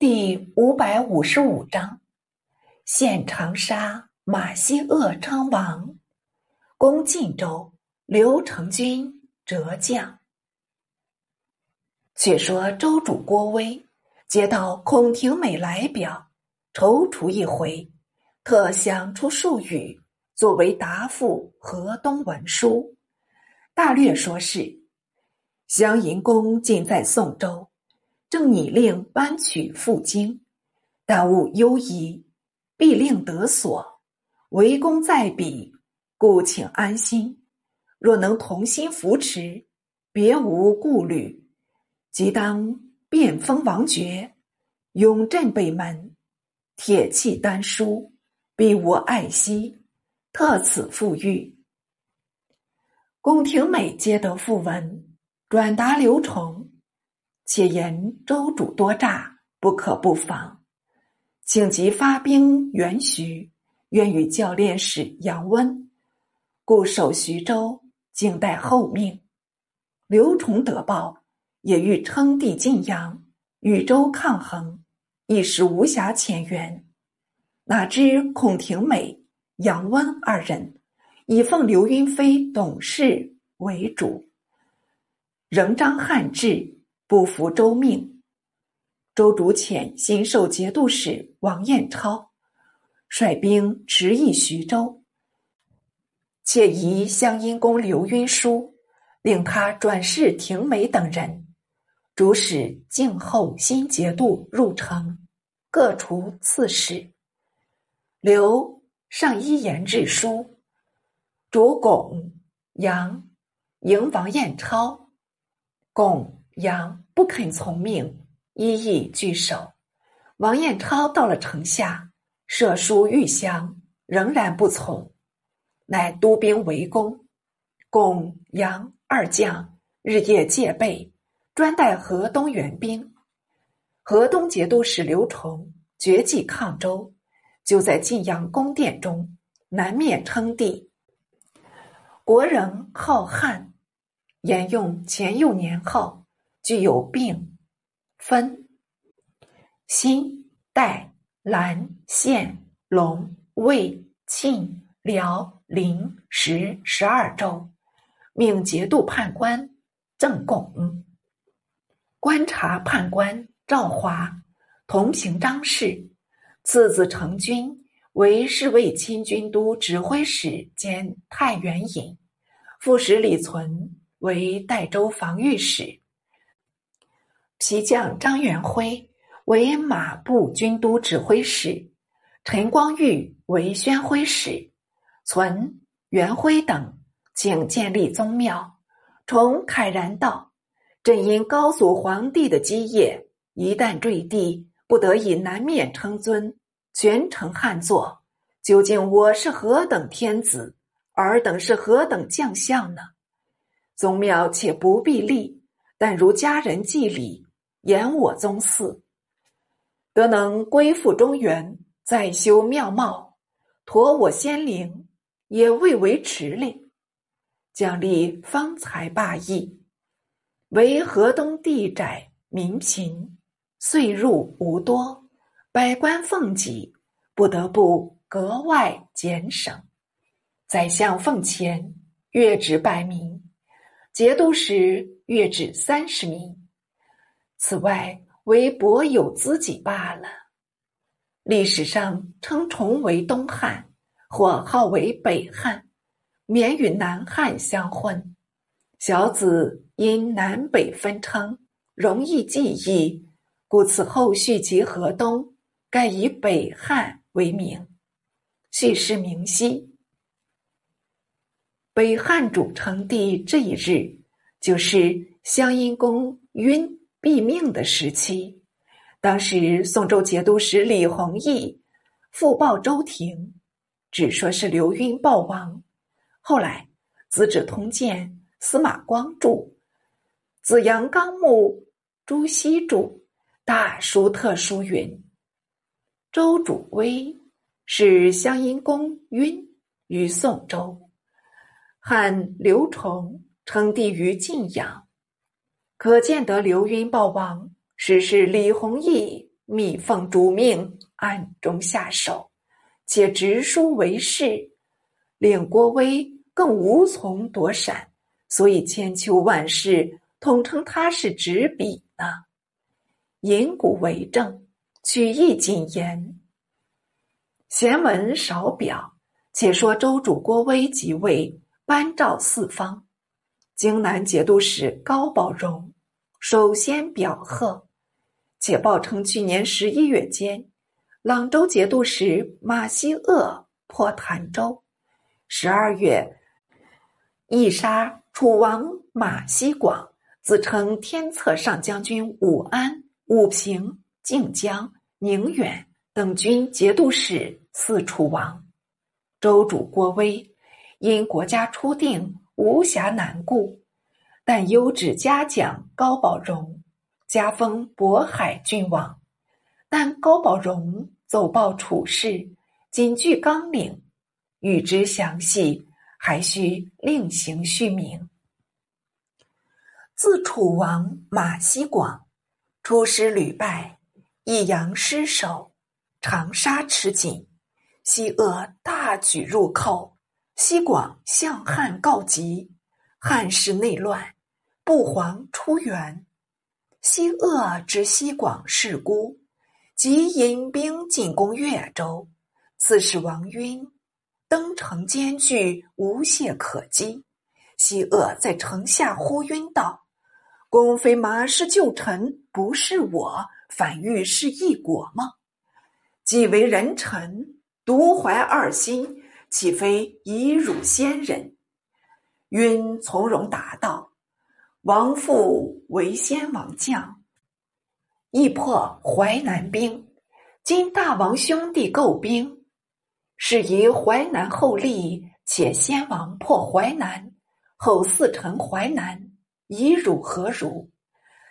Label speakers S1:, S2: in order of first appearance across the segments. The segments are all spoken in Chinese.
S1: 第五百五十五章：献长沙，马西鄂昌王，攻晋州，刘成军折将。却说州主郭威接到孔廷美来表，踌躇一回，特想出数语作为答复河东文书。大略说是：襄阴公近在宋州，正拟令搬取赴京，但务忧疑，必令得所。为公在彼，故请安心。若能同心扶持，别无顾虑。即当变封王爵，永镇北门，铁器丹书，必无爱惜，特此复谕。宫廷美皆得复文，转达刘崇，且言周主多诈，不可不防，请即发兵援徐，愿与教练使杨温，固守徐州，静待后命。刘崇得报。也欲称帝晋阳，与周抗衡，一时无暇遣援。哪知孔廷美、杨温二人以奉刘云飞董事为主，仍张汉志，不服周命。周主遣新授节度使王彦超率兵驰诣徐州，且疑湘阴公刘云书，令他转世廷美等人。主使静候新节度入城，各除刺史。刘上一言致书，主巩、杨迎王彦超，巩、杨不肯从命，一意拒守。王彦超到了城下，设书谕降，仍然不从，乃督兵围攻。巩、杨二将日夜戒备。专待河东援兵，河东节度使刘崇绝迹抗周，就在晋阳宫殿中南面称帝。国人号汉，沿用前幼年号，具有并、分、新、代、兰、县、龙、魏、庆、辽、陵、石十二州，命节度判官郑巩。观察判官赵华，同平张氏，次子成军为侍卫亲军都指挥使兼太原尹，副使李存为代州防御使，皮将张元辉为马步军都指挥使，陈光裕为宣徽使，存、元辉等请建立宗庙，崇慨然道。正因高祖皇帝的基业，一旦坠地，不得以南面称尊，全城汉作。究竟我是何等天子，尔等是何等将相呢？宗庙且不必立，但如家人祭礼，言我宗嗣，得能归附中原，再修庙貌，驮我仙灵，也未为迟令。奖励方才罢役。为河东地窄民贫，岁入无多，百官奉己，不得不格外俭省。宰相奉钱，月止百名；节度使月止三十名。此外，为博有资己罢了。历史上称崇为东汉，或号为北汉，免与南汉相混。小子。因南北分称容易记忆，故此后续及河东，盖以北汉为名。叙事明晰。北汉主称帝这一日，就是襄阴公晕毙命的时期。当时宋州节度使李弘毅复报周廷，只说是刘晕暴亡。后来《资治通鉴》司马光注。子阳纲目朱熹注大书特书云：周主威是襄阴公晕于宋州，汉刘崇称帝于晋阳，可见得刘晕暴亡，实是李弘毅密奉主命，暗中下手，且直书为是，令郭威更无从躲闪，所以千秋万世统称他是执笔呢。引古为证，取义谨言。贤文少表，且说周主郭威即位，颁诏四方。荆南节度使高宝荣首先表贺。且报称，去年十一月间，朗州节度使马希鄂破潭州；十二月，缢杀楚王马希广，自称天策上将军武安、武平、靖江、宁远等军节度使，赐楚王。州主郭威因国家初定，无暇南顾，但优旨嘉奖高宝荣。加封渤海郡王，但高宝荣奏报处事，仅具纲领，与之详细，还需另行续名。自楚王马希广出师屡败，益阳失守，长沙吃紧，西鄂大举入寇，西广向汉告急，汉室内乱，不遑出援。西鄂之西广势孤，即引兵进攻越州。刺史王晕登城艰巨，无懈可击。西鄂在城下呼晕道：“公非马氏旧臣，不是我，反欲是一国吗？既为人臣，独怀二心，岂非以辱先人？”晕从容答道。王父为先王将，亦破淮南兵。今大王兄弟构兵，是以淮南后立，且先王破淮南，后四城淮南，以汝何如？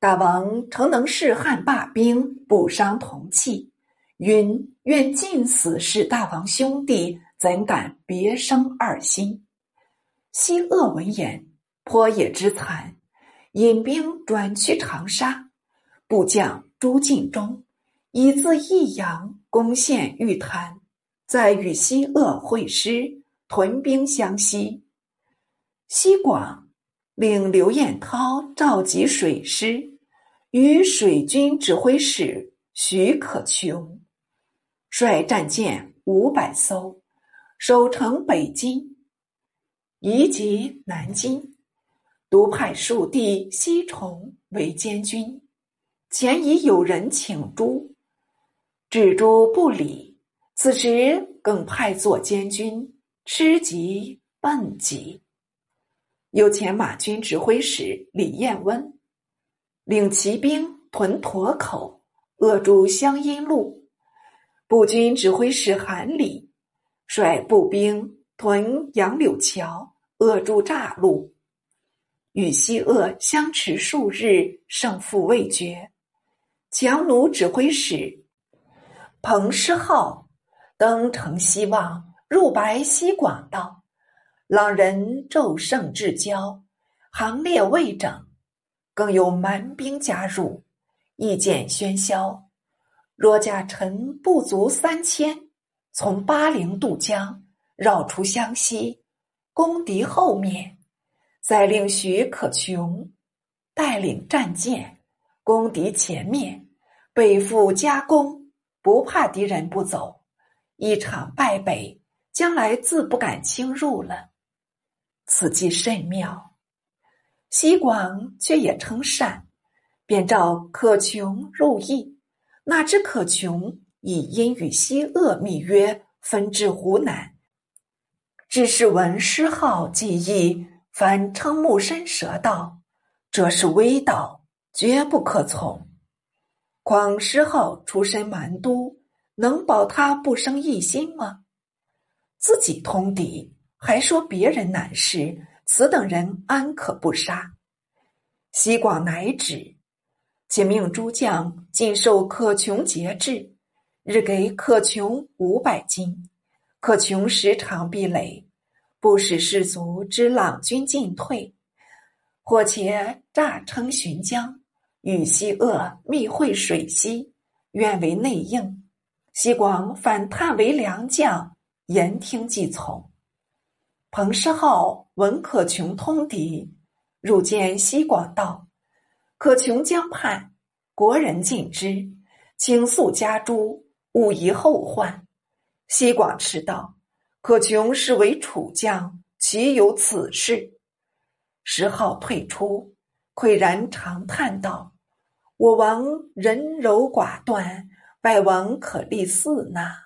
S1: 大王诚能使汉罢兵，不伤同气。云愿尽死是大王兄弟，怎敢别生二心？西鄂闻言，颇也之惨。引兵转去长沙，部将朱进忠以自益阳攻陷玉潭，再与西鄂会师，屯兵湘西。西广令刘彦涛召集水师，与水军指挥使徐可琼率战舰五百艘，守城北京，移籍南京。独派庶弟西崇为监军，前已有人请诸，止诸不理。此时更派作监军，吃急奔急。有前马军指挥使李彦温，领骑兵屯沱口，扼住湘阴路；步军指挥使韩礼率步兵屯杨柳桥，扼住栅路。与西鄂相持数日，胜负未决。强弩指挥使彭师浩登城希望入白西广道，朗人骤胜至交，行列未整，更有蛮兵加入，意见喧嚣。若驾臣不足三千，从巴陵渡江，绕出湘西，攻敌后面。再令徐可琼带领战舰攻敌前面，背负加攻，不怕敌人不走，一场败北，将来自不敢轻入了。此计甚妙。西广却也称善，便召可琼入议。哪知可琼以因与西鄂密约，分至湖南。只是闻师号记忆。凡瞠目伸舌道：“这是危道，绝不可从。”况师号出身蛮都，能保他不生异心吗？自己通敌，还说别人难事，此等人安可不杀？西广乃止，且命诸将尽受可穷节制，日给可琼五百金，可琼时常避雷。不使士卒知朗军进退，或且诈称寻江，与西鄂密会水西，愿为内应。西广反叹为良将，言听计从。彭师浩闻可琼通敌，入见西广道：“可琼将叛，国人尽之，请速加诛，勿疑后患。”西广迟道：“可穷是为楚将，岂有此事？”石浩退出，喟然长叹道：“我王人柔寡断，外王可立嗣那。”